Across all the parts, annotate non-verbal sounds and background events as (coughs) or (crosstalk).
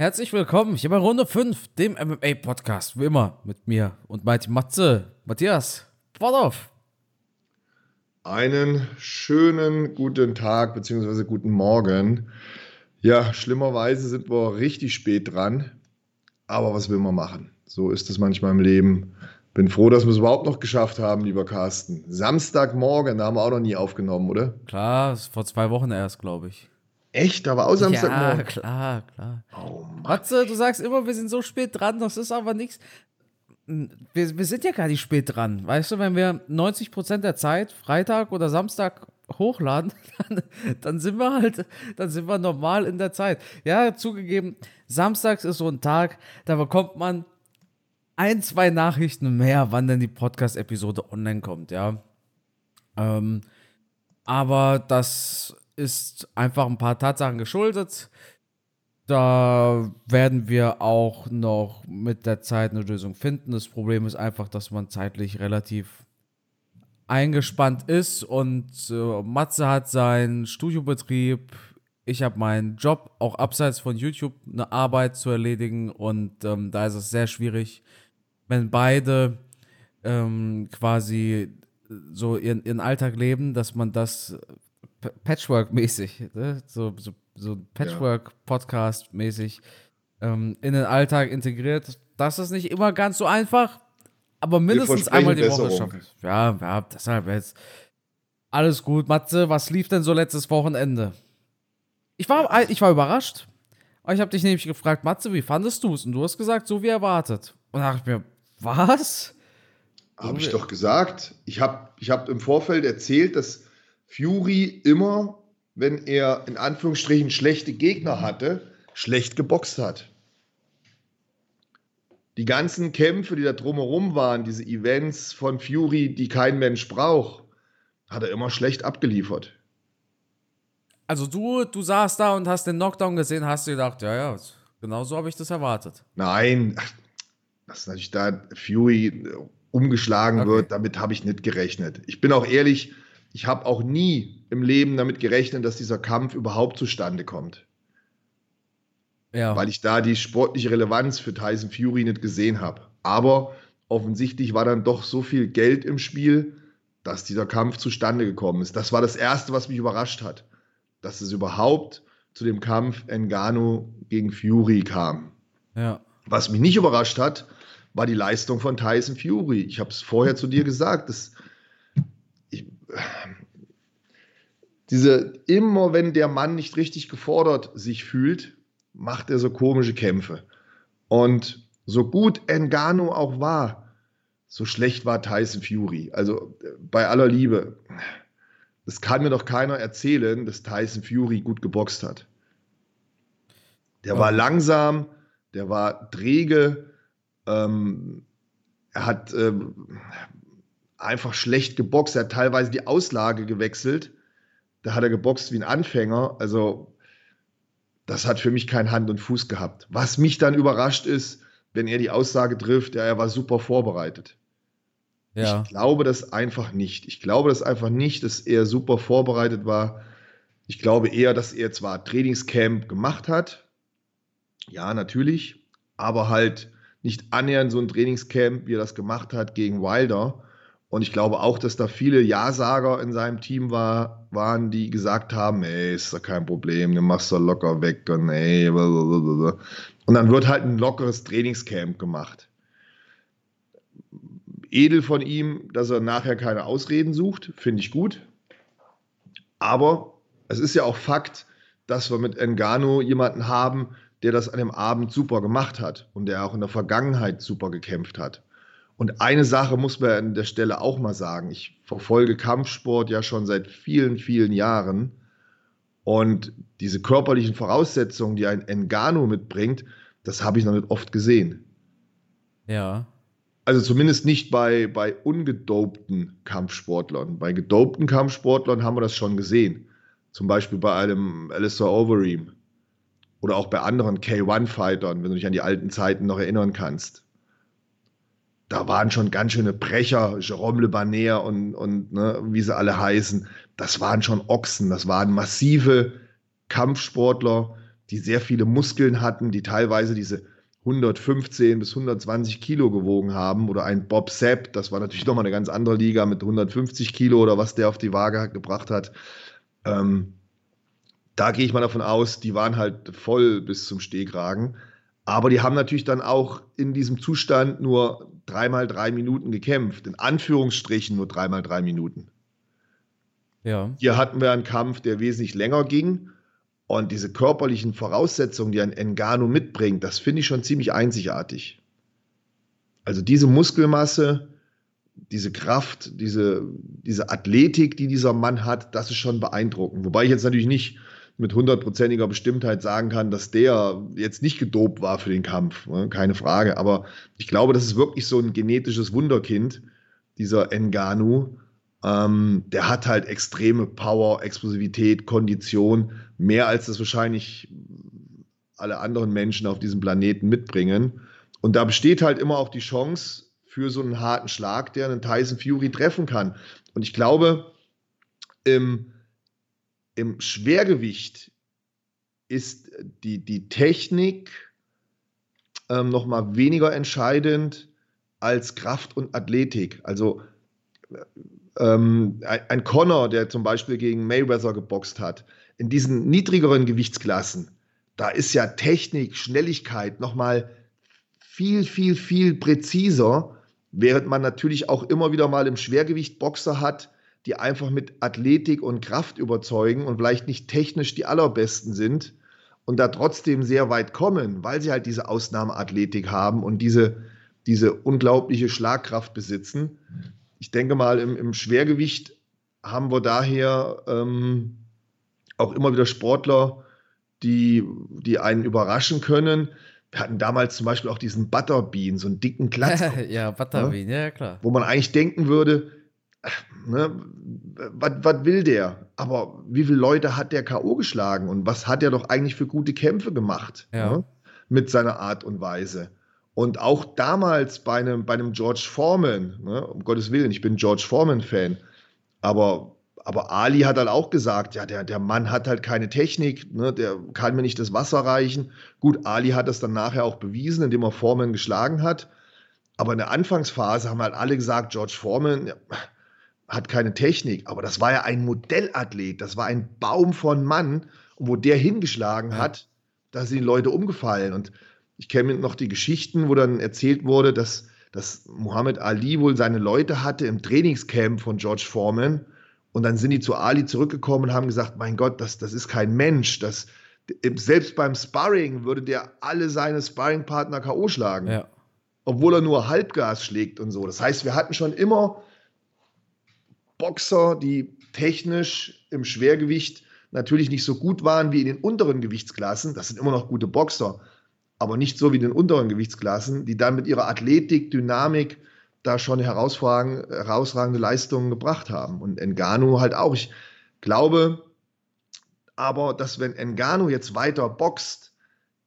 Herzlich willkommen hier bei Runde 5, dem MMA-Podcast, wie immer, mit mir und Mighty Matze. Matthias, auf. Einen schönen guten Tag bzw. guten Morgen. Ja, schlimmerweise sind wir richtig spät dran, aber was will man machen? So ist es manchmal im Leben. Bin froh, dass wir es überhaupt noch geschafft haben, lieber Carsten. Samstagmorgen, da haben wir auch noch nie aufgenommen, oder? Klar, vor zwei Wochen erst, glaube ich. Echt? War auch Samstagmorgen? Ja, klar, klar. Oh Matze, du sagst immer, wir sind so spät dran, das ist aber nichts. Wir, wir sind ja gar nicht spät dran. Weißt du, wenn wir 90% der Zeit, Freitag oder Samstag, hochladen, (laughs) dann, dann, sind wir halt, dann sind wir normal in der Zeit. Ja, zugegeben, samstags ist so ein Tag, da bekommt man ein, zwei Nachrichten mehr, wann denn die Podcast-Episode online kommt, ja. Ähm, aber das ist einfach ein paar Tatsachen geschuldet. Da werden wir auch noch mit der Zeit eine Lösung finden. Das Problem ist einfach, dass man zeitlich relativ eingespannt ist und äh, Matze hat seinen Studiobetrieb, ich habe meinen Job, auch abseits von YouTube, eine Arbeit zu erledigen und ähm, da ist es sehr schwierig, wenn beide ähm, quasi so ihren, ihren Alltag leben, dass man das Patchwork-mäßig, ne? so, so, so Patchwork-Podcast-mäßig ähm, in den Alltag integriert. Das ist nicht immer ganz so einfach, aber mindestens einmal die Woche schaffen. Ja, ja, deshalb jetzt alles gut. Matze, was lief denn so letztes Wochenende? Ich war, ich war überrascht. Ich habe dich nämlich gefragt, Matze, wie fandest du es? Und du hast gesagt, so wie erwartet. Und da dachte ich mir, was? Habe ich doch gesagt. Ich habe ich hab im Vorfeld erzählt, dass Fury immer, wenn er in Anführungsstrichen schlechte Gegner hatte, schlecht geboxt hat. Die ganzen Kämpfe, die da drumherum waren, diese Events von Fury, die kein Mensch braucht, hat er immer schlecht abgeliefert. Also du, du saßt da und hast den Knockdown gesehen, hast du gedacht, ja, ja, genau so habe ich das erwartet. Nein, dass natürlich da Fury umgeschlagen okay. wird, damit habe ich nicht gerechnet. Ich bin auch ehrlich, ich habe auch nie im Leben damit gerechnet, dass dieser Kampf überhaupt zustande kommt. Ja. Weil ich da die sportliche Relevanz für Tyson Fury nicht gesehen habe. Aber offensichtlich war dann doch so viel Geld im Spiel, dass dieser Kampf zustande gekommen ist. Das war das Erste, was mich überrascht hat. Dass es überhaupt zu dem Kampf Engano gegen Fury kam. Ja. Was mich nicht überrascht hat, war die Leistung von Tyson Fury. Ich habe es vorher zu dir gesagt, dass diese, immer wenn der Mann nicht richtig gefordert sich fühlt, macht er so komische Kämpfe. Und so gut Engano auch war, so schlecht war Tyson Fury. Also bei aller Liebe, das kann mir doch keiner erzählen, dass Tyson Fury gut geboxt hat. Der war langsam, der war träge, ähm, er hat ähm, einfach schlecht geboxt. Er hat teilweise die Auslage gewechselt. Da hat er geboxt wie ein Anfänger. Also, das hat für mich kein Hand und Fuß gehabt. Was mich dann überrascht ist, wenn er die Aussage trifft, ja, er war super vorbereitet. Ja. Ich glaube das einfach nicht. Ich glaube das einfach nicht, dass er super vorbereitet war. Ich glaube eher, dass er zwar Trainingscamp gemacht hat, ja, natürlich, aber halt nicht annähernd so ein Trainingscamp, wie er das gemacht hat gegen Wilder. Und ich glaube auch, dass da viele Ja-Sager in seinem Team war, waren, die gesagt haben, ey, ist doch kein Problem, du machst doch locker weg und ey, blablabla. Und dann wird halt ein lockeres Trainingscamp gemacht. Edel von ihm, dass er nachher keine Ausreden sucht, finde ich gut. Aber es ist ja auch Fakt, dass wir mit Engano jemanden haben, der das an dem Abend super gemacht hat und der auch in der Vergangenheit super gekämpft hat. Und eine Sache muss man an der Stelle auch mal sagen. Ich verfolge Kampfsport ja schon seit vielen, vielen Jahren. Und diese körperlichen Voraussetzungen, die ein Engano mitbringt, das habe ich noch nicht oft gesehen. Ja. Also zumindest nicht bei, bei ungedopten Kampfsportlern. Bei gedopten Kampfsportlern haben wir das schon gesehen. Zum Beispiel bei einem Alistair Overeem. Oder auch bei anderen K1-Fightern, wenn du dich an die alten Zeiten noch erinnern kannst da waren schon ganz schöne Brecher, Jerome Le Banner und, und ne, wie sie alle heißen. Das waren schon Ochsen, das waren massive Kampfsportler, die sehr viele Muskeln hatten, die teilweise diese 115 bis 120 Kilo gewogen haben oder ein Bob Sepp, das war natürlich nochmal eine ganz andere Liga mit 150 Kilo oder was der auf die Waage gebracht hat. Ähm, da gehe ich mal davon aus, die waren halt voll bis zum Stehkragen. Aber die haben natürlich dann auch in diesem Zustand nur dreimal drei Minuten gekämpft. In Anführungsstrichen nur dreimal drei Minuten. Ja. Hier hatten wir einen Kampf, der wesentlich länger ging. Und diese körperlichen Voraussetzungen, die ein Engano mitbringt, das finde ich schon ziemlich einzigartig. Also diese Muskelmasse, diese Kraft, diese, diese Athletik, die dieser Mann hat, das ist schon beeindruckend. Wobei ich jetzt natürlich nicht mit hundertprozentiger Bestimmtheit sagen kann, dass der jetzt nicht gedopt war für den Kampf. Ne? Keine Frage. Aber ich glaube, das ist wirklich so ein genetisches Wunderkind, dieser Enganu. Ähm, der hat halt extreme Power, Explosivität, Kondition, mehr als das wahrscheinlich alle anderen Menschen auf diesem Planeten mitbringen. Und da besteht halt immer auch die Chance für so einen harten Schlag, der einen Tyson Fury treffen kann. Und ich glaube, im, im Schwergewicht ist die, die Technik ähm, noch mal weniger entscheidend als Kraft und Athletik. Also ähm, ein Connor, der zum Beispiel gegen Mayweather geboxt hat, in diesen niedrigeren Gewichtsklassen, da ist ja Technik, Schnelligkeit nochmal viel, viel, viel präziser, während man natürlich auch immer wieder mal im Schwergewicht Boxer hat, die einfach mit Athletik und Kraft überzeugen und vielleicht nicht technisch die allerbesten sind und da trotzdem sehr weit kommen, weil sie halt diese Ausnahmeathletik haben und diese, diese unglaubliche Schlagkraft besitzen ich denke mal, im, im Schwergewicht haben wir daher ähm, auch immer wieder Sportler, die, die einen überraschen können. Wir hatten damals zum Beispiel auch diesen Butterbean, so einen dicken Klatz. (laughs) ja, Butterbean, ne? ja klar. Wo man eigentlich denken würde, ne, was will der? Aber wie viele Leute hat der K.O. geschlagen und was hat er doch eigentlich für gute Kämpfe gemacht? Ja. Ne, mit seiner Art und Weise. Und auch damals bei einem, bei einem George Foreman, ne, um Gottes Willen, ich bin George Foreman-Fan, aber, aber Ali hat halt auch gesagt, ja, der, der Mann hat halt keine Technik, ne, der kann mir nicht das Wasser reichen. Gut, Ali hat das dann nachher auch bewiesen, indem er Foreman geschlagen hat. Aber in der Anfangsphase haben halt alle gesagt, George Foreman ja, hat keine Technik. Aber das war ja ein Modellathlet, das war ein Baum von Mann. Und wo der hingeschlagen hat, da sind die Leute umgefallen. Und ich kenne noch die Geschichten, wo dann erzählt wurde, dass, dass Muhammad Ali wohl seine Leute hatte im Trainingscamp von George Foreman. Und dann sind die zu Ali zurückgekommen und haben gesagt, mein Gott, das, das ist kein Mensch. Das, selbst beim Sparring würde der alle seine Sparringpartner K.O. schlagen. Ja. Obwohl er nur Halbgas schlägt und so. Das heißt, wir hatten schon immer Boxer, die technisch im Schwergewicht natürlich nicht so gut waren wie in den unteren Gewichtsklassen. Das sind immer noch gute Boxer aber nicht so wie in den unteren Gewichtsklassen, die dann mit ihrer Athletik, Dynamik da schon herausragende Leistungen gebracht haben. Und Engano halt auch. Ich glaube aber, dass wenn Engano jetzt weiter boxt,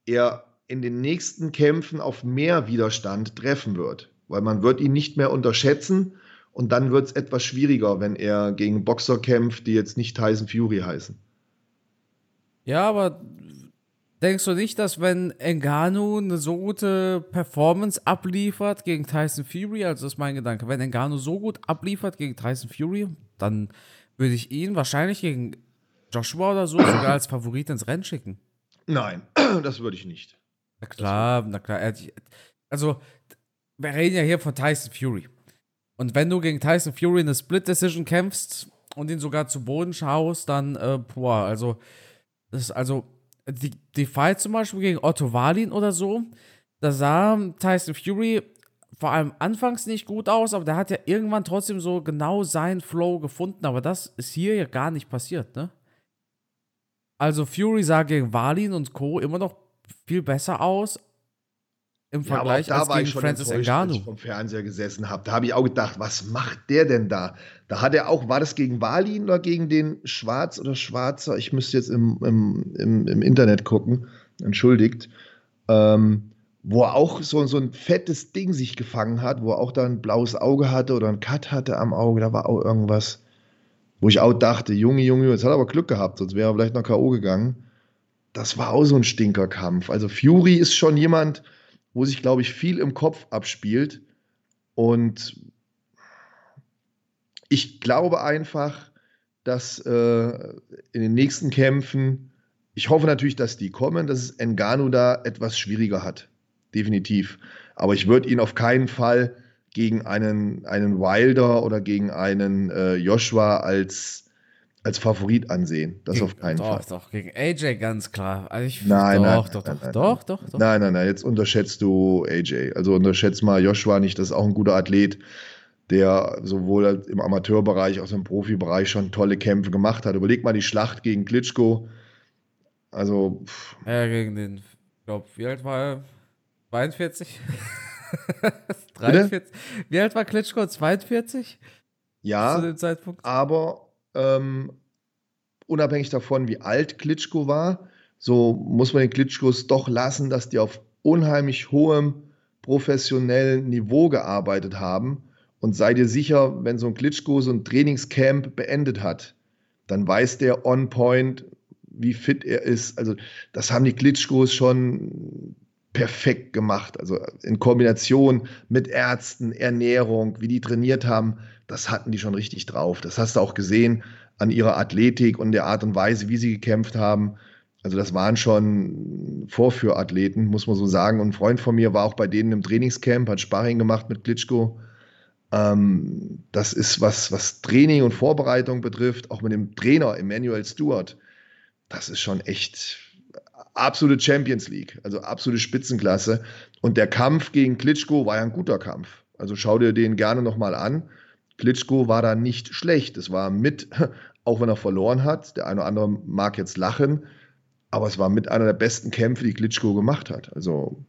er in den nächsten Kämpfen auf mehr Widerstand treffen wird, weil man wird ihn nicht mehr unterschätzen und dann wird es etwas schwieriger, wenn er gegen Boxer kämpft, die jetzt nicht Tyson Fury heißen. Ja, aber Denkst du nicht, dass wenn Engano eine so gute Performance abliefert gegen Tyson Fury, also das ist mein Gedanke, wenn Engano so gut abliefert gegen Tyson Fury, dann würde ich ihn wahrscheinlich gegen Joshua oder so sogar als Favorit ins Rennen schicken. Nein, (clears throat) das würde ich nicht. Na klar, na klar. Also, wir reden ja hier von Tyson Fury. Und wenn du gegen Tyson Fury eine Split Decision kämpfst und ihn sogar zu Boden schaust, dann, äh, boah, also, das also, die, die Fight zum Beispiel gegen Otto Walin oder so, da sah Tyson Fury vor allem anfangs nicht gut aus, aber der hat ja irgendwann trotzdem so genau seinen Flow gefunden, aber das ist hier ja gar nicht passiert, ne? Also Fury sah gegen Walin und Co. immer noch viel besser aus, im Vergleich ja, gegen Francis Ngannou. Als ich vom Fernseher gesessen habe, da habe ich auch gedacht, was macht der denn da? Da hat er auch, war das gegen Walin oder gegen den Schwarz oder Schwarzer? Ich müsste jetzt im, im, im, im Internet gucken, entschuldigt. Ähm, wo er auch so, so ein fettes Ding sich gefangen hat, wo er auch da ein blaues Auge hatte oder ein Cut hatte am Auge, da war auch irgendwas, wo ich auch dachte, Junge, Junge, jetzt hat er aber Glück gehabt, sonst wäre er vielleicht noch K.O. gegangen. das war auch so ein Stinkerkampf. Also Fury ist schon jemand, wo sich, glaube ich, viel im Kopf abspielt. Und ich glaube einfach, dass äh, in den nächsten Kämpfen, ich hoffe natürlich, dass die kommen, dass es Engano da etwas schwieriger hat. Definitiv. Aber ich würde ihn auf keinen Fall gegen einen, einen Wilder oder gegen einen äh, Joshua als, als Favorit ansehen. Das gegen, auf keinen doch, Fall. Doch, gegen AJ ganz klar. Also ich, Nein, doch, nein, doch, nein, doch, nein, doch, doch, doch. Nein, nein, nein, jetzt unterschätzt du AJ. Also unterschätzt mal Joshua nicht, das ist auch ein guter Athlet, der sowohl im Amateurbereich als auch im Profibereich schon tolle Kämpfe gemacht hat. Überleg mal die Schlacht gegen Klitschko. Also, pff, Ja, gegen den, ich glaube, wie alt war er? 42? 43? (laughs) Wie alt war Klitschko? 42 zu ja, dem Zeitpunkt? aber ähm, unabhängig davon, wie alt Klitschko war, so muss man den Klitschkos doch lassen, dass die auf unheimlich hohem professionellen Niveau gearbeitet haben. Und sei dir sicher, wenn so ein Klitschko so ein Trainingscamp beendet hat, dann weiß der on point, wie fit er ist. Also das haben die Klitschkos schon perfekt gemacht. Also in Kombination mit Ärzten, Ernährung, wie die trainiert haben, das hatten die schon richtig drauf. Das hast du auch gesehen an ihrer Athletik und der Art und Weise, wie sie gekämpft haben. Also das waren schon Vorführathleten, muss man so sagen. Und ein Freund von mir war auch bei denen im Trainingscamp, hat Sparring gemacht mit Klitschko. Ähm, das ist was, was Training und Vorbereitung betrifft, auch mit dem Trainer Emmanuel Stewart. Das ist schon echt absolute Champions League, also absolute Spitzenklasse. Und der Kampf gegen Klitschko war ja ein guter Kampf. Also schau dir den gerne nochmal an. Klitschko war da nicht schlecht. Es war mit, (laughs) auch wenn er verloren hat, der eine oder andere mag jetzt lachen, aber es war mit einer der besten Kämpfe, die Klitschko gemacht hat. Also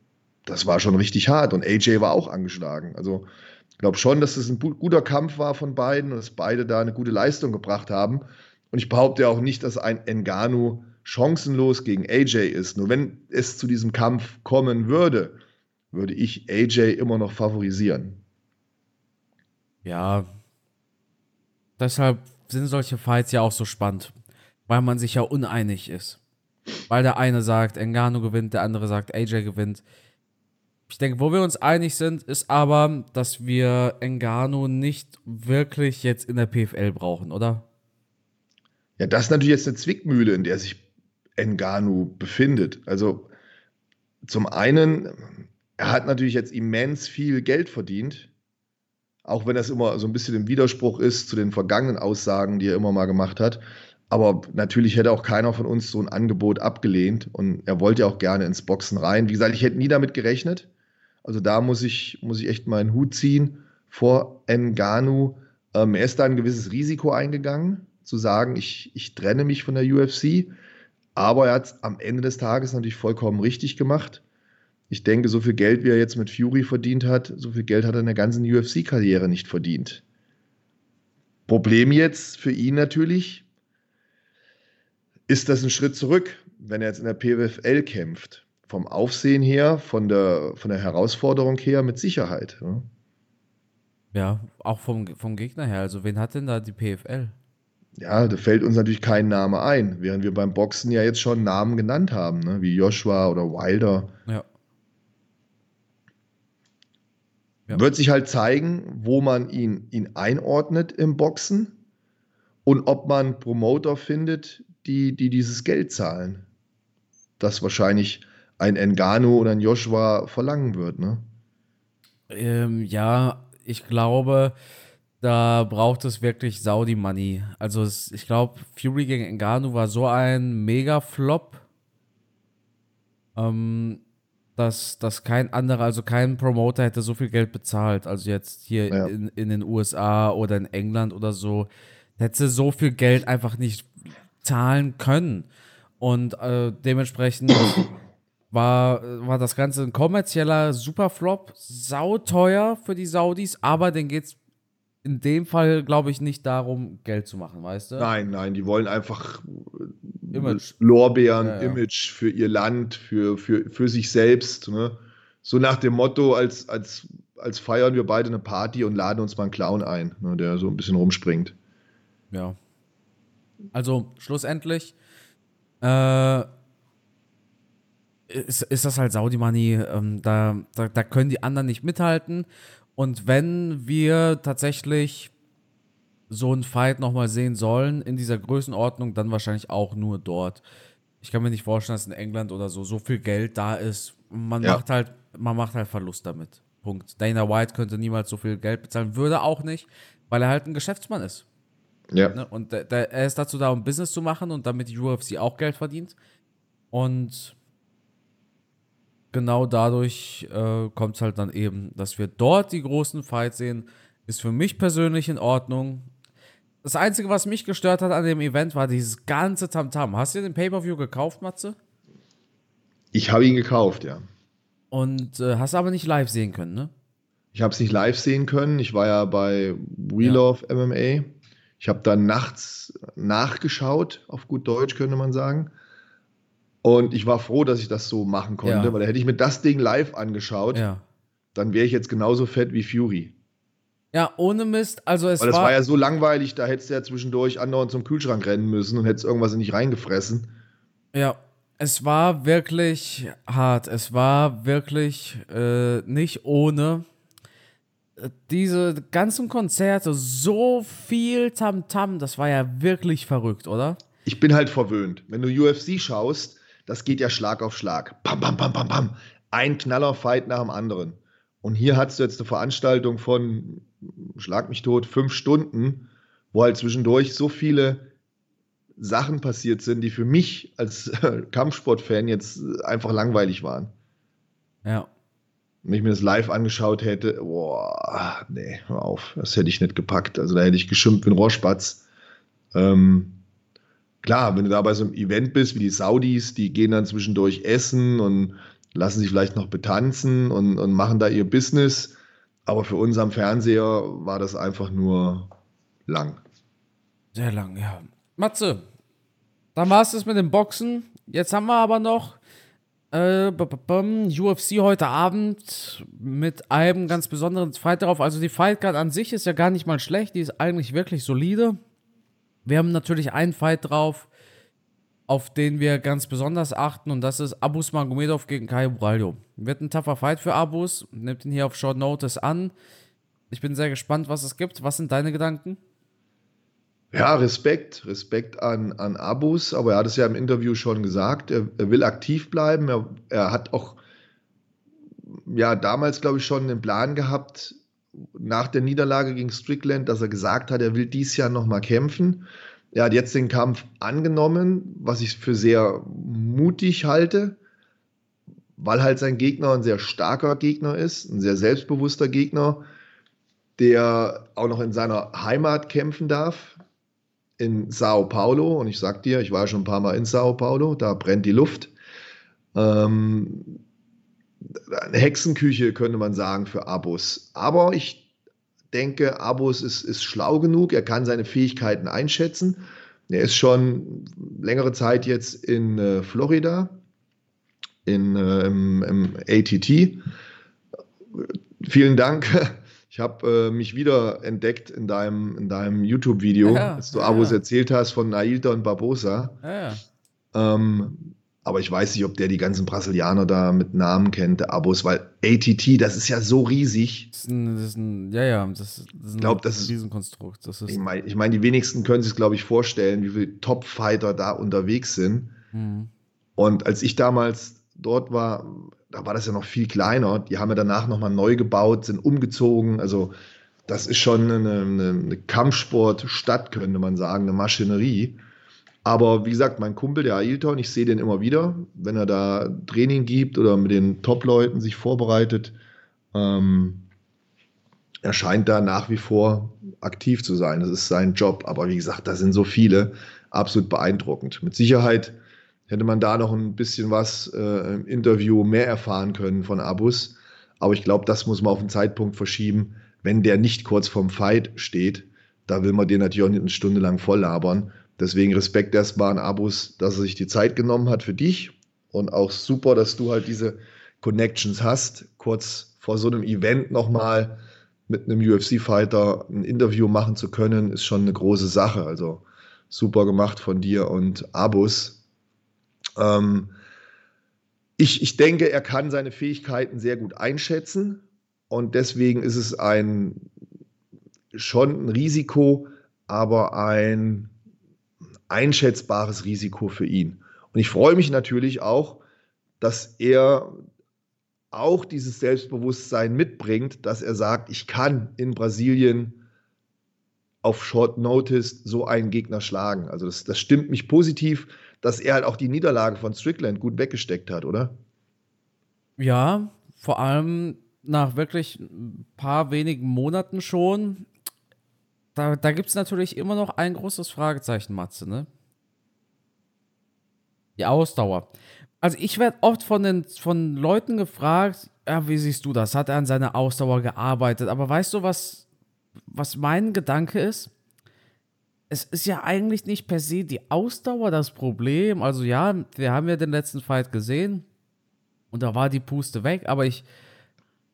das war schon richtig hart. Und AJ war auch angeschlagen. Also ich glaube schon, dass es ein guter Kampf war von beiden und dass beide da eine gute Leistung gebracht haben. Und ich behaupte auch nicht, dass ein Engano chancenlos gegen AJ ist. Nur wenn es zu diesem Kampf kommen würde, würde ich AJ immer noch favorisieren. Ja. Deshalb sind solche Fights ja auch so spannend, weil man sich ja uneinig ist. Weil der eine sagt, Engano gewinnt, der andere sagt, AJ gewinnt. Ich denke, wo wir uns einig sind, ist aber, dass wir Engano nicht wirklich jetzt in der PFL brauchen, oder? Ja, das ist natürlich jetzt eine Zwickmühle, in der sich Engano befindet. Also zum einen, er hat natürlich jetzt immens viel Geld verdient, auch wenn das immer so ein bisschen im Widerspruch ist zu den vergangenen Aussagen, die er immer mal gemacht hat. Aber natürlich hätte auch keiner von uns so ein Angebot abgelehnt und er wollte ja auch gerne ins Boxen rein. Wie gesagt, ich hätte nie damit gerechnet. Also da muss ich, muss ich echt meinen Hut ziehen vor Nganu. Ähm, er ist da ein gewisses Risiko eingegangen, zu sagen, ich, ich trenne mich von der UFC. Aber er hat es am Ende des Tages natürlich vollkommen richtig gemacht. Ich denke, so viel Geld, wie er jetzt mit Fury verdient hat, so viel Geld hat er in der ganzen UFC-Karriere nicht verdient. Problem jetzt für ihn natürlich, ist das ein Schritt zurück, wenn er jetzt in der PWFL kämpft. Vom Aufsehen her, von der, von der Herausforderung her mit Sicherheit. Ja. Ja, auch vom, vom Gegner her. Also, wen hat denn da die PFL? Ja, da fällt uns natürlich kein Name ein, während wir beim Boxen ja jetzt schon Namen genannt haben, ne? wie Joshua oder Wilder. Ja. Ja. Wird sich halt zeigen, wo man ihn, ihn einordnet im Boxen und ob man Promoter findet, die, die dieses Geld zahlen. Das wahrscheinlich ein Engano oder ein Joshua verlangen wird. Ne? Ähm, ja, ich glaube, da braucht es wirklich Saudi Money. Also es, ich glaube, Fury gegen Ngannou war so ein Mega-Flop, ähm, dass, dass kein anderer, also kein Promoter hätte so viel Geld bezahlt. Also jetzt hier Ja. in, in den USA oder in England oder so, hätte so viel Geld einfach nicht zahlen können. Und äh, dementsprechend (coughs) war, war das Ganze ein kommerzieller Superflop, sauteuer für die Saudis, aber denen geht es in dem Fall, glaube ich, nicht darum, Geld zu machen, weißt du? Nein, nein, die wollen einfach äh, Image. Lorbeeren, Ja, ja. Image für ihr Land, für, für, für sich selbst. Ne? So nach dem Motto, als, als, als feiern wir beide eine Party und laden uns mal einen Clown ein, ne, der so ein bisschen rumspringt. Ja. Also, schlussendlich, äh, ist, ist das halt Saudi-Money. Ähm, da, da, da können die anderen nicht mithalten. Und wenn wir tatsächlich so einen Fight nochmal sehen sollen in dieser Größenordnung, dann wahrscheinlich auch nur dort. Ich kann mir nicht vorstellen, dass in England oder so so viel Geld da ist. Man ja. macht halt, man macht halt Verlust damit. Punkt. Dana White könnte niemals so viel Geld bezahlen, würde auch nicht, weil er halt ein Geschäftsmann ist. Ja. Ne? Und er ist dazu da, um Business zu machen und damit die UFC auch Geld verdient. Und genau dadurch äh, kommt es halt dann eben, dass wir dort die großen Fights sehen. Ist für mich persönlich in Ordnung. Das Einzige, was mich gestört hat an dem Event, war dieses ganze Tamtam. -Tam. Hast du den Pay-Per-View gekauft, Matze? Ich habe ihn gekauft, ja. Und äh, hast aber nicht live sehen können, ne? Ich habe es nicht live sehen können. Ich war ja bei We ja. Love MMA. Ich habe dann nachts nachgeschaut, auf gut Deutsch könnte man sagen. Und ich war froh, dass ich das so machen konnte, ja. weil da hätte ich mir das Ding live angeschaut, ja. dann wäre ich jetzt genauso fett wie Fury. Ja, ohne Mist. Also es Weil das war, war ja so langweilig, da hättest du ja zwischendurch andauernd zum Kühlschrank rennen müssen und hättest irgendwas in dich reingefressen. Ja, es war wirklich hart. Es war wirklich äh, nicht ohne. Diese ganzen Konzerte, so viel Tamtam, -Tam, das war ja wirklich verrückt, oder? Ich bin halt verwöhnt. Wenn du UFC schaust, das geht ja Schlag auf Schlag. Pam, pam, pam, pam, pam. Ein Knallerfight nach dem anderen. Und hier hast du jetzt eine Veranstaltung von schlag mich tot, fünf Stunden, wo halt zwischendurch so viele Sachen passiert sind, die für mich als Kampfsportfan jetzt einfach langweilig waren. Ja. Wenn ich mir das live angeschaut hätte, boah, nee, hör auf, das hätte ich nicht gepackt. Also da hätte ich geschimpft wie ein Rohrspatz. Ähm, klar, wenn du da bei so einem Event bist, wie die Saudis, die gehen dann zwischendurch essen und lassen sich vielleicht noch betanzen und, und machen da ihr Business. Aber für uns am Fernseher war das einfach nur lang. Sehr lang, ja. Matze, dann war es das mit dem Boxen. Jetzt haben wir aber noch äh, UFC heute Abend mit einem ganz besonderen Fight darauf. Also die Fightcard an sich ist ja gar nicht mal schlecht, die ist eigentlich wirklich solide. Wir haben natürlich einen Fight drauf, auf den wir ganz besonders achten und das ist Abus Magomedov gegen Kai Braglio. Wird ein tougher Fight für Abus, nimmt ihn hier auf Short Notice an. Ich bin sehr gespannt, was es gibt. Was sind deine Gedanken? Ja, Respekt, Respekt an, an Abus, aber er hat es ja im Interview schon gesagt, er, er will aktiv bleiben. Er, er hat auch ja damals, glaube ich, schon einen Plan gehabt, nach der Niederlage gegen Strickland, dass er gesagt hat, er will dies Jahr nochmal kämpfen. Er hat jetzt den Kampf angenommen, was ich für sehr mutig halte, weil halt sein Gegner ein sehr starker Gegner ist, ein sehr selbstbewusster Gegner, der auch noch in seiner Heimat kämpfen darf, in Sao Paulo. Und ich sag dir, ich war schon ein paar Mal in Sao Paulo, da brennt die Luft. Ähm, eine Hexenküche könnte man sagen für Abus. Aber ich denke, Abus ist, ist schlau genug, er kann seine Fähigkeiten einschätzen. Er ist schon längere Zeit jetzt in äh, Florida, in, äh, im, im, ATT. Vielen Dank. (laughs) Ich habe äh, mich wieder entdeckt in deinem, in deinem YouTube-Video, ja, als du ja. Abus erzählt hast von Ailta und Barbosa. Ja, ähm, aber ich weiß nicht, ob der die ganzen Brasilianer da mit Namen kennt, der Abos, weil ATT, das ist ja so riesig. Das ist ein, das ist ein ja, ja, das ist, das ist ein, glaub, das ein Riesenkonstrukt. Das ist ich meine, ich mein, die wenigsten können sich, glaube ich, vorstellen, wie viele Top-Fighter da unterwegs sind. Mhm. Und als ich damals dort war, da war das ja noch viel kleiner. Die haben ja danach nochmal neu gebaut, sind umgezogen. Also, das ist schon eine, eine, eine Kampfsportstadt, könnte man sagen, eine Maschinerie. Aber wie gesagt, mein Kumpel, der Ailton, ich sehe den immer wieder, wenn er da Training gibt oder mit den Top-Leuten sich vorbereitet. Ähm, er scheint da nach wie vor aktiv zu sein. Das ist sein Job. Aber wie gesagt, da sind so viele absolut beeindruckend. Mit Sicherheit hätte man da noch ein bisschen was äh, im Interview mehr erfahren können von Abus. Aber ich glaube, das muss man auf den Zeitpunkt verschieben, wenn der nicht kurz vorm Fight steht. Da will man den natürlich auch nicht eine Stunde lang voll labern. Deswegen Respekt erstmal an Abus, dass er sich die Zeit genommen hat für dich und auch super, dass du halt diese Connections hast, kurz vor so einem Event nochmal mit einem UFC-Fighter ein Interview machen zu können, ist schon eine große Sache. Also super gemacht von dir und Abus. Ähm, ich, ich denke, er kann seine Fähigkeiten sehr gut einschätzen und deswegen ist es ein schon ein Risiko, aber ein einschätzbares Risiko für ihn. Und ich freue mich natürlich auch, dass er auch dieses Selbstbewusstsein mitbringt, dass er sagt, ich kann in Brasilien auf Short Notice so einen Gegner schlagen. Also das, das stimmt mich positiv, dass er halt auch die Niederlage von Strickland gut weggesteckt hat, oder? Ja, vor allem nach wirklich ein paar wenigen Monaten schon. Da, da gibt es natürlich immer noch ein großes Fragezeichen, Matze, ne? Die Ausdauer. Also ich werde oft von den von Leuten gefragt, ja, wie siehst du das? Hat er an seiner Ausdauer gearbeitet? Aber weißt du, was, was mein Gedanke ist? Es ist ja eigentlich nicht per se die Ausdauer das Problem. Also ja, wir haben ja den letzten Fight gesehen und da war die Puste weg, aber ich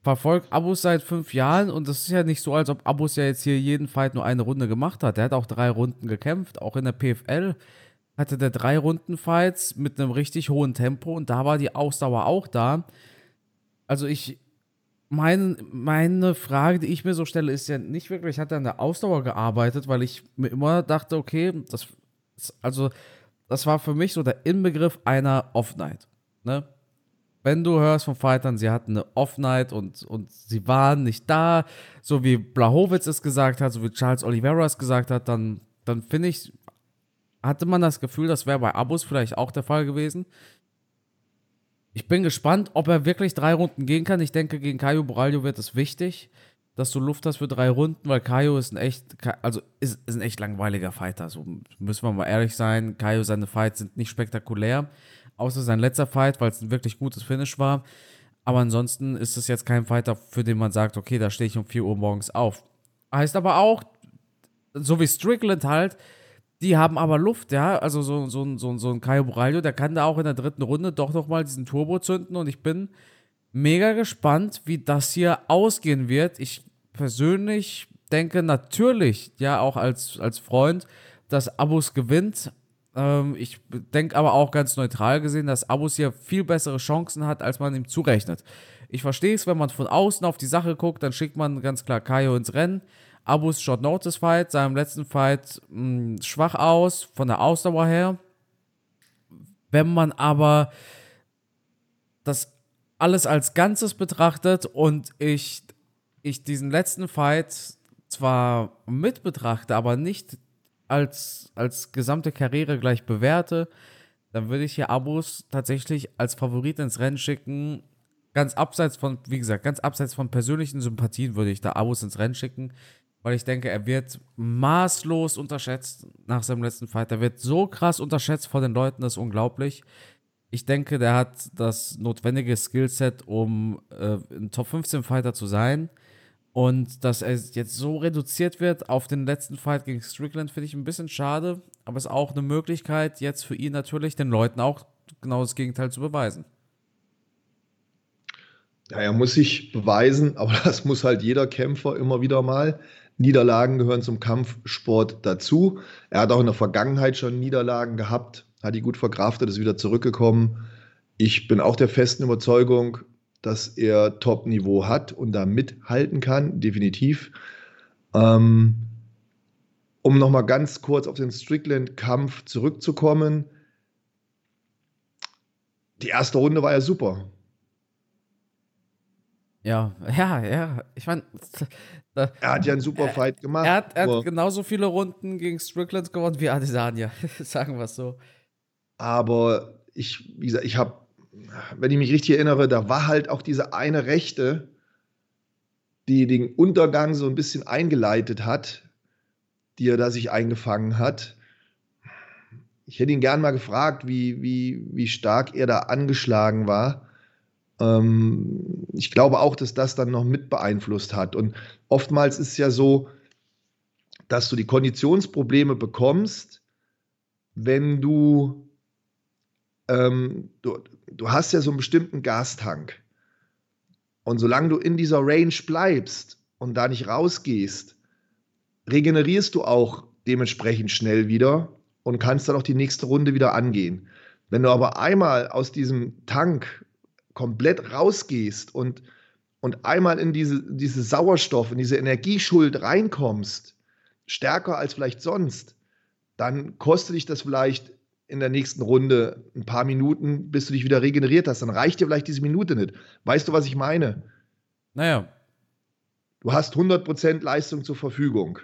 verfolge Abus seit fünf Jahren und es ist ja nicht so, als ob Abus ja jetzt hier jeden Fight nur eine Runde gemacht hat. Er hat auch drei Runden gekämpft, auch in der PFL hatte der drei Runden Fights mit einem richtig hohen Tempo und da war die Ausdauer auch da. Also ich mein, meine Frage, die ich mir so stelle, ist ja nicht wirklich, hat er an der Ausdauer gearbeitet, weil ich mir immer dachte, okay, das, also, das war für mich so der Inbegriff einer Off-Night. Ne? Wenn du hörst von Fightern, sie hatten eine Off-Night und, und sie waren nicht da, so wie Blachowitz es gesagt hat, so wie Charles Oliveira es gesagt hat, dann, dann finde ich, hatte man das Gefühl, das wäre bei Abos vielleicht auch der Fall gewesen. Ich bin gespannt, ob er wirklich drei Runden gehen kann. Ich denke, gegen Caio Boralho wird es wichtig, dass du Luft hast für drei Runden, weil Caio ist ein echt, also ist, ist ein echt langweiliger Fighter. So müssen wir mal ehrlich sein. Caio, seine Fights sind nicht spektakulär, außer sein letzter Fight, weil es ein wirklich gutes Finish war. Aber ansonsten ist es jetzt kein Fighter, für den man sagt, okay, da stehe ich um 4 Uhr morgens auf. Heißt aber auch, so wie Strickland halt, die haben aber Luft, ja. Also so, so, so, so ein Caio Boralho, der kann da auch in der dritten Runde doch nochmal diesen Turbo zünden und ich bin mega gespannt, wie das hier ausgehen wird. Ich persönlich denke natürlich, ja, auch als, als Freund, dass Abus gewinnt. Ähm, ich denke aber auch ganz neutral gesehen, dass Abus hier viel bessere Chancen hat, als man ihm zurechnet. Ich verstehe es, wenn man von außen auf die Sache guckt, dann schickt man ganz klar Kaio ins Rennen. Abus Short Notice Fight im letzten Fight mh, hm, schwach aus, von der Ausdauer her. Wenn man aber das alles als Ganzes betrachtet und ich, ich diesen letzten Fight zwar mit betrachte, aber nicht als, als gesamte Karriere gleich bewerte, dann würde ich hier Abus tatsächlich als Favorit ins Rennen schicken. Ganz abseits von, wie gesagt, ganz abseits von persönlichen Sympathien würde ich da Abus ins Rennen schicken weil ich denke, er wird maßlos unterschätzt nach seinem letzten Fight. Er wird so krass unterschätzt von den Leuten, das ist unglaublich. Ich denke, der hat das notwendige Skillset, um äh, ein Top 15 Fighter zu sein. Und dass er jetzt so reduziert wird auf den letzten Fight gegen Strickland, finde ich ein bisschen schade. Aber es ist auch eine Möglichkeit, jetzt für ihn natürlich den Leuten auch genau das Gegenteil zu beweisen. Ja, er muss sich beweisen, (laughs) aber das muss halt jeder Kämpfer immer wieder mal. Niederlagen gehören zum Kampfsport dazu. Er hat auch in der Vergangenheit schon Niederlagen gehabt, hat die gut verkraftet, ist wieder zurückgekommen. Ich bin auch der festen Überzeugung, dass er Top-Niveau hat und da mithalten kann, definitiv. Ähm, um nochmal ganz kurz auf den Strickland-Kampf zurückzukommen. Die erste Runde war ja super. Ja, ja, ja. Ich meine, er hat ja einen super Fight gemacht. Er hat, er hat genauso viele Runden gegen Strickland gewonnen wie Adesanya, (laughs) sagen wir es so. Aber ich, wie gesagt, ich habe, wenn ich mich richtig erinnere, da war halt auch diese eine Rechte, die den Untergang so ein bisschen eingeleitet hat, die er da sich eingefangen hat. Ich hätte ihn gern mal gefragt, wie, wie, wie stark er da angeschlagen war. Ähm, ich glaube auch, dass das dann noch mit beeinflusst hat. Und oftmals ist es ja so, dass du die Konditionsprobleme bekommst, wenn du, ähm, du, du hast ja so einen bestimmten Gastank. Und solange du in dieser Range bleibst und da nicht rausgehst, regenerierst du auch dementsprechend schnell wieder und kannst dann auch die nächste Runde wieder angehen. Wenn du aber einmal aus diesem Tank komplett rausgehst und, und einmal in diese, diese Sauerstoff, in diese Energieschuld reinkommst, stärker als vielleicht sonst, dann kostet dich das vielleicht in der nächsten Runde ein paar Minuten, bis du dich wieder regeneriert hast. Dann reicht dir vielleicht diese Minute nicht. Weißt du, was ich meine? Naja. Du hast 100% Leistung zur Verfügung.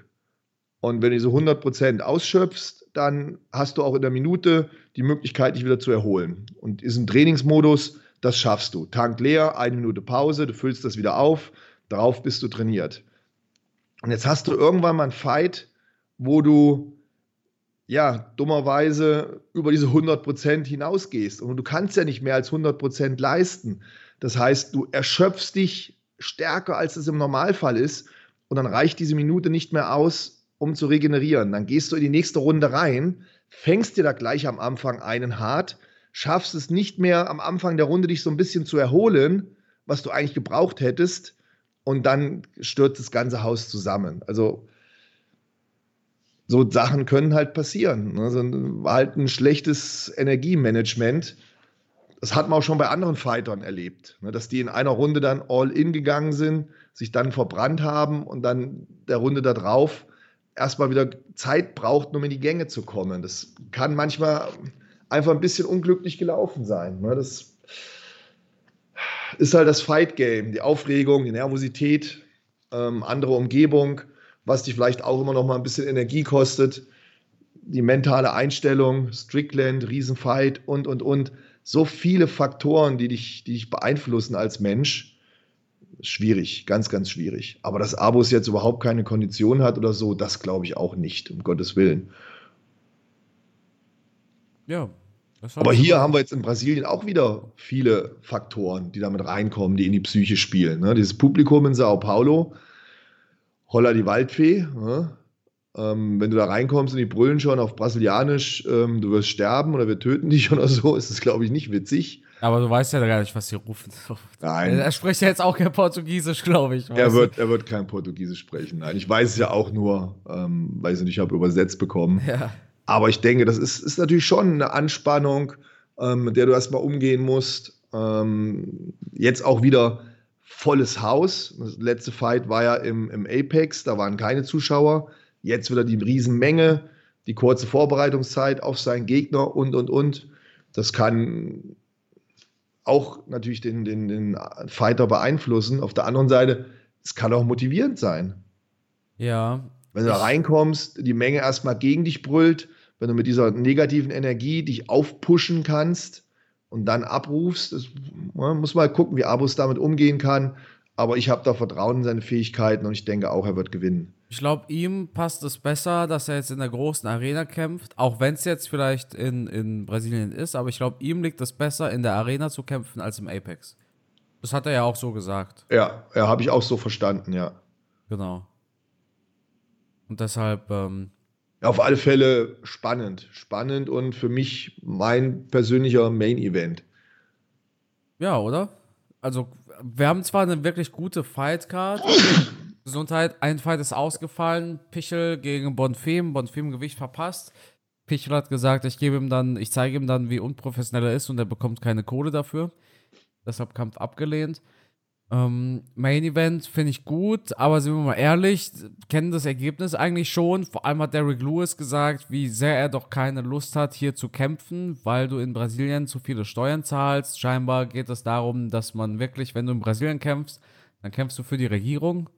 Und wenn du diese 100% ausschöpfst, dann hast du auch in der Minute die Möglichkeit, dich wieder zu erholen. Und ist ein Trainingsmodus, das schaffst du. Tank leer, eine Minute Pause, du füllst das wieder auf, darauf bist du trainiert. Und jetzt hast du irgendwann mal einen Fight, wo du ja dummerweise über diese 100% hinausgehst. Und du kannst ja nicht mehr als 100% leisten. Das heißt, du erschöpfst dich stärker, als es im Normalfall ist. Und dann reicht diese Minute nicht mehr aus, um zu regenerieren. Dann gehst du in die nächste Runde rein, fängst dir da gleich am Anfang einen hart, schaffst es nicht mehr am Anfang der Runde dich so ein bisschen zu erholen, was du eigentlich gebraucht hättest, und dann stürzt das ganze Haus zusammen. Also so Sachen können halt passieren. Also halt ein schlechtes Energiemanagement. Das hat man auch schon bei anderen Fightern erlebt, ne, dass die in einer Runde dann all in gegangen sind, sich dann verbrannt haben und dann der Runde darauf erstmal wieder Zeit braucht, um in die Gänge zu kommen. Das kann manchmal einfach ein bisschen unglücklich gelaufen sein. Ne? Das ist halt das Fight Game, die Aufregung, die Nervosität, ähm, andere Umgebung, was dich vielleicht auch immer noch mal ein bisschen Energie kostet, die mentale Einstellung, Strickland, Riesenfight und und und. So viele Faktoren, die dich, die dich beeinflussen als Mensch schwierig, ganz, ganz schwierig. Aber dass Abos jetzt überhaupt keine Kondition hat oder so, das glaube ich auch nicht, um Gottes Willen. Ja. Aber hier haben wir jetzt in Brasilien auch wieder viele Faktoren, die damit reinkommen, die in die Psyche spielen. Ne? Dieses Publikum in Sao Paulo, Holla die Waldfee. Ne? Ähm, wenn du da reinkommst und die brüllen schon auf Brasilianisch, ähm, du wirst sterben oder wir töten dich (laughs) oder so, ist es, glaube ich, nicht witzig. Aber du weißt ja gar nicht, was sie rufen. Nein. Er spricht ja jetzt auch kein Portugiesisch, glaube ich. Er wird, er wird kein Portugiesisch sprechen. Nein, ich weiß es ja auch nur, ähm, weil ich es nicht habe übersetzt bekommen. Ja. Aber ich denke, das ist, ist natürlich schon eine Anspannung, ähm, mit der du erstmal umgehen musst. Ähm, jetzt auch wieder volles Haus. Das letzte Fight war ja im, im Apex, da waren keine Zuschauer. Jetzt wieder die Riesenmenge, die kurze Vorbereitungszeit auf seinen Gegner und, und, und. Das kann auch natürlich den, den, den Fighter beeinflussen. Auf der anderen Seite, es kann auch motivierend sein. Ja. Wenn du da reinkommst, die Menge erstmal gegen dich brüllt, wenn du mit dieser negativen Energie dich aufpushen kannst und dann abrufst, das, man muss mal gucken, wie Abus damit umgehen kann. Aber ich habe da Vertrauen in seine Fähigkeiten und ich denke auch, er wird gewinnen. Ich glaube, ihm passt es besser, dass er jetzt in der großen Arena kämpft, auch wenn es jetzt vielleicht in, in Brasilien ist, aber ich glaube, ihm liegt es besser, in der Arena zu kämpfen als im Apex. Das hat er ja auch so gesagt. Ja, ja, habe ich auch so verstanden, ja. Genau. Und deshalb. Ähm, Auf alle Fälle spannend. Spannend und für mich mein persönlicher Main-Event. Ja, oder? Also, wir haben zwar eine wirklich gute Fight-Card. (coughs) Gesundheit, ein Fight ist ausgefallen. Pichel gegen Bonfim. Bonfim Gewicht verpasst. Pichel hat gesagt, ich gebe ihm dann, ich zeige ihm dann, wie unprofessionell er ist und er bekommt keine Kohle dafür. Deshalb Kampf abgelehnt. Ähm, Main Event finde ich gut, aber sind wir mal ehrlich, kennen das Ergebnis eigentlich schon. Vor allem hat Derrick Lewis gesagt, wie sehr er doch keine Lust hat, hier zu kämpfen, weil du in Brasilien zu viele Steuern zahlst. Scheinbar geht es darum, dass man wirklich, wenn du in Brasilien kämpfst, dann kämpfst du für die Regierung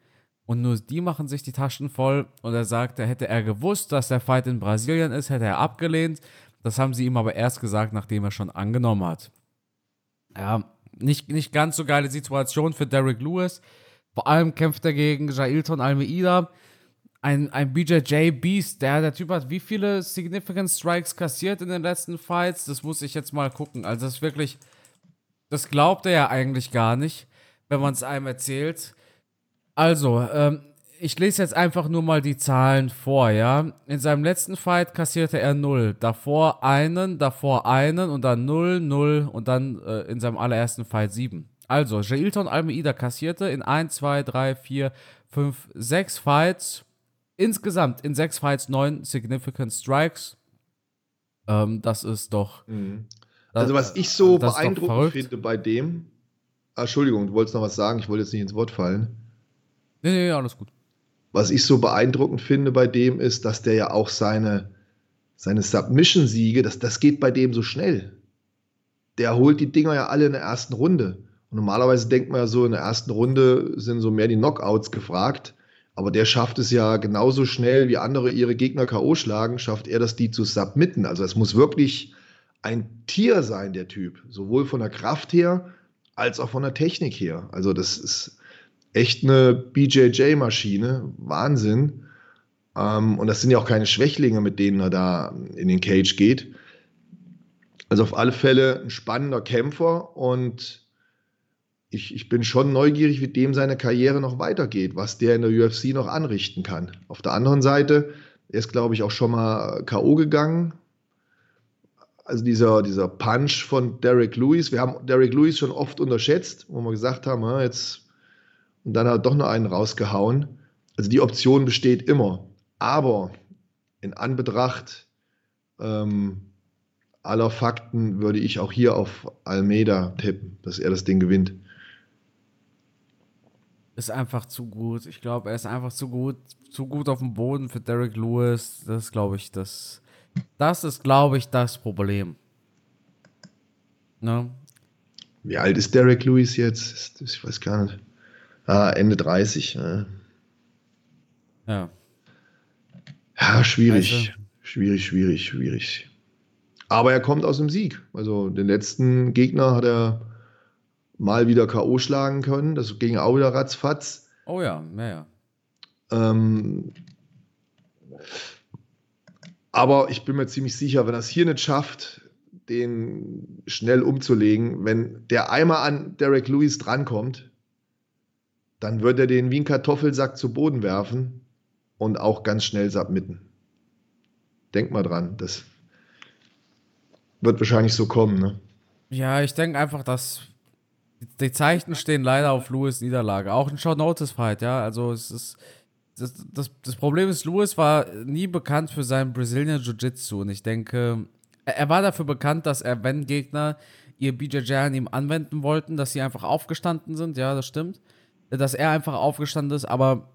und nur die machen sich die Taschen voll. Und er sagte, hätte er gewusst, dass der Fight in Brasilien ist, hätte er abgelehnt. Das haben sie ihm aber erst gesagt, nachdem er schon angenommen hat. Ja, nicht, nicht ganz so geile Situation für Derek Lewis. Vor allem kämpft er gegen Jailton Almeida. Ein, ein BJJ Beast, der, der Typ hat wie viele Significant Strikes kassiert in den letzten Fights? Das muss ich jetzt mal gucken. Also, das ist wirklich, das glaubt er ja eigentlich gar nicht, wenn man es einem erzählt. Also, ähm, ich lese jetzt einfach nur mal die Zahlen vor, ja. In seinem letzten Fight kassierte er 0. Davor einen, davor einen und dann 0, 0 und dann äh, in seinem allerersten Fight 7. Also, Jailton Almeida kassierte in 1, 2, 3, 4, 5, 6 Fights. Insgesamt in 6 Fights 9 Significant Strikes. Ähm, das ist doch. Mhm. Also, was ich so beeindruckend finde bei dem, Entschuldigung, du wolltest noch was sagen, ich wollte jetzt nicht ins Wort fallen. Nee, nee, alles gut. Was ich so beeindruckend finde bei dem ist, dass der ja auch seine, seine Submission-Siege, das, das geht bei dem so schnell. Der holt die Dinger ja alle in der ersten Runde. Und normalerweise denkt man ja so, in der ersten Runde sind so mehr die Knockouts gefragt. Aber der schafft es ja genauso schnell, wie andere ihre Gegner K.O. schlagen, schafft er das, die zu submitten. Also es muss wirklich ein Tier sein, der Typ. Sowohl von der Kraft her, als auch von der Technik her. Also das ist echt eine BJJ-Maschine. Wahnsinn. Ähm, und das sind ja auch keine Schwächlinge, mit denen er da in den Cage geht. Also auf alle Fälle ein spannender Kämpfer und ich, ich bin schon neugierig, wie dem seine Karriere noch weitergeht, was der in der UFC noch anrichten kann. Auf der anderen Seite, er ist, glaube ich, auch schon mal K.O. gegangen. Also dieser, dieser Punch von Derek Lewis. Wir haben Derek Lewis schon oft unterschätzt, wo wir gesagt haben, jetzt und dann hat er doch noch einen rausgehauen. Also die Option besteht immer. Aber in Anbetracht ähm, aller Fakten würde ich auch hier auf Almeida tippen, dass er das Ding gewinnt ist einfach zu gut. Ich glaube, er ist einfach zu gut, zu gut auf dem Boden für Derek Lewis. Das ist, glaube ich, das. Das ist, glaube ich, das Problem. Ne? Wie alt ist Derek Lewis jetzt? Ich weiß gar nicht. Ah, Ende 30. Ja. Ja, ja schwierig. Also. Schwierig, schwierig, schwierig. Aber er kommt aus dem Sieg. Also den letzten Gegner hat er mal wieder K.O. schlagen können. Das ging auch wieder ratzfatz. Oh ja, naja. Ähm, aber ich bin mir ziemlich sicher, wenn er es hier nicht schafft, den schnell umzulegen, wenn der einmal an Derek Lewis drankommt, dann wird er den wie ein Kartoffelsack zu Boden werfen und auch ganz schnell submitten. Denk mal dran, das wird wahrscheinlich so kommen, ne? Ja, ich denke einfach, dass die Zeichen stehen leider auf Lewis Niederlage. Auch ein Short Notice Fight, ja. Also es ist. Das, das, das Problem ist, Lewis war nie bekannt für seinen Brazilian Jiu-Jitsu. Und ich denke, er war dafür bekannt, dass er, wenn Gegner ihr BJJ an ihm anwenden wollten, dass sie einfach aufgestanden sind. Ja, das stimmt. Dass er einfach aufgestanden ist, aber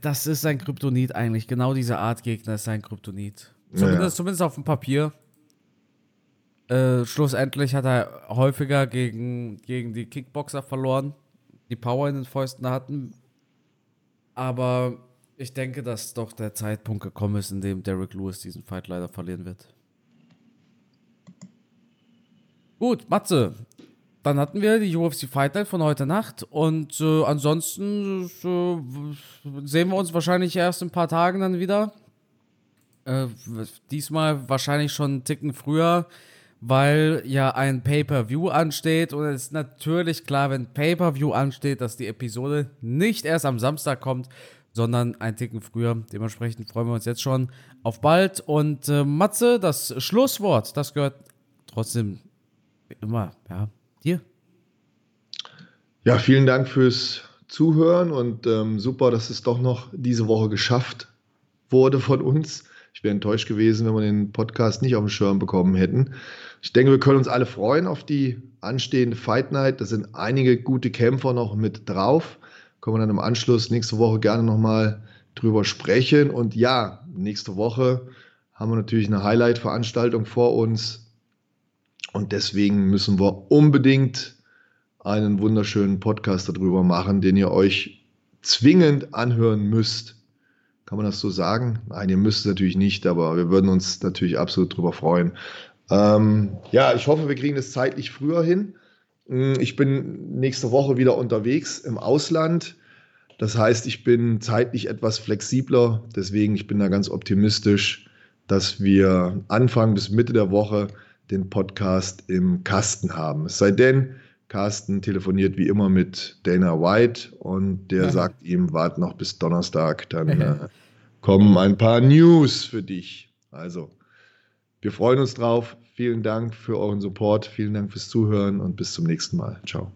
das ist sein Kryptonit eigentlich. Genau diese Art Gegner ist sein Kryptonit. Zumindest, ja. zumindest auf dem Papier. Äh, schlussendlich hat er häufiger gegen, gegen die Kickboxer verloren, die Power in den Fäusten hatten. Aber ich denke, dass doch der Zeitpunkt gekommen ist, in dem Derek Lewis diesen Fight leider verlieren wird. Gut, Matze. Dann hatten wir die UFC Fight Night von heute Nacht und äh, ansonsten äh, sehen wir uns wahrscheinlich erst in ein paar Tagen dann wieder. Äh, diesmal wahrscheinlich schon einen Ticken früher weil ja ein Pay-per-View ansteht und es ist natürlich klar, wenn Pay-per-View ansteht, dass die Episode nicht erst am Samstag kommt, sondern ein Ticken früher. Dementsprechend freuen wir uns jetzt schon auf bald. Und äh, Matze, das Schlusswort, das gehört trotzdem immer, ja, dir. Ja, vielen Dank fürs Zuhören und ähm, super, dass es doch noch diese Woche geschafft wurde von uns. Ich wäre enttäuscht gewesen, wenn wir den Podcast nicht auf dem Schirm bekommen hätten. Ich denke, wir können uns alle freuen auf die anstehende Fight Night. Da sind einige gute Kämpfer noch mit drauf. Können wir dann im Anschluss nächste Woche gerne nochmal drüber sprechen. Und ja, nächste Woche haben wir natürlich eine Highlight-Veranstaltung vor uns. Und deswegen müssen wir unbedingt einen wunderschönen Podcast darüber machen, den ihr euch zwingend anhören müsst. Kann man das so sagen? Nein, ihr müsst es natürlich nicht, aber wir würden uns natürlich absolut darüber freuen. Ähm, ja, ich hoffe, wir kriegen das zeitlich früher hin. Hm, ich bin nächste Woche wieder unterwegs im Ausland. Das heißt, ich bin zeitlich etwas flexibler. Deswegen, ich bin da ganz optimistisch, dass wir Anfang bis Mitte der Woche den Podcast im Kasten haben. Es sei denn, Carsten telefoniert wie immer mit Dana White und der ja. sagt ihm, wart noch bis Donnerstag, dann äh, kommen ein paar News für dich. Also, wir freuen uns drauf. Vielen Dank für euren Support, vielen Dank fürs Zuhören und bis zum nächsten Mal. Ciao.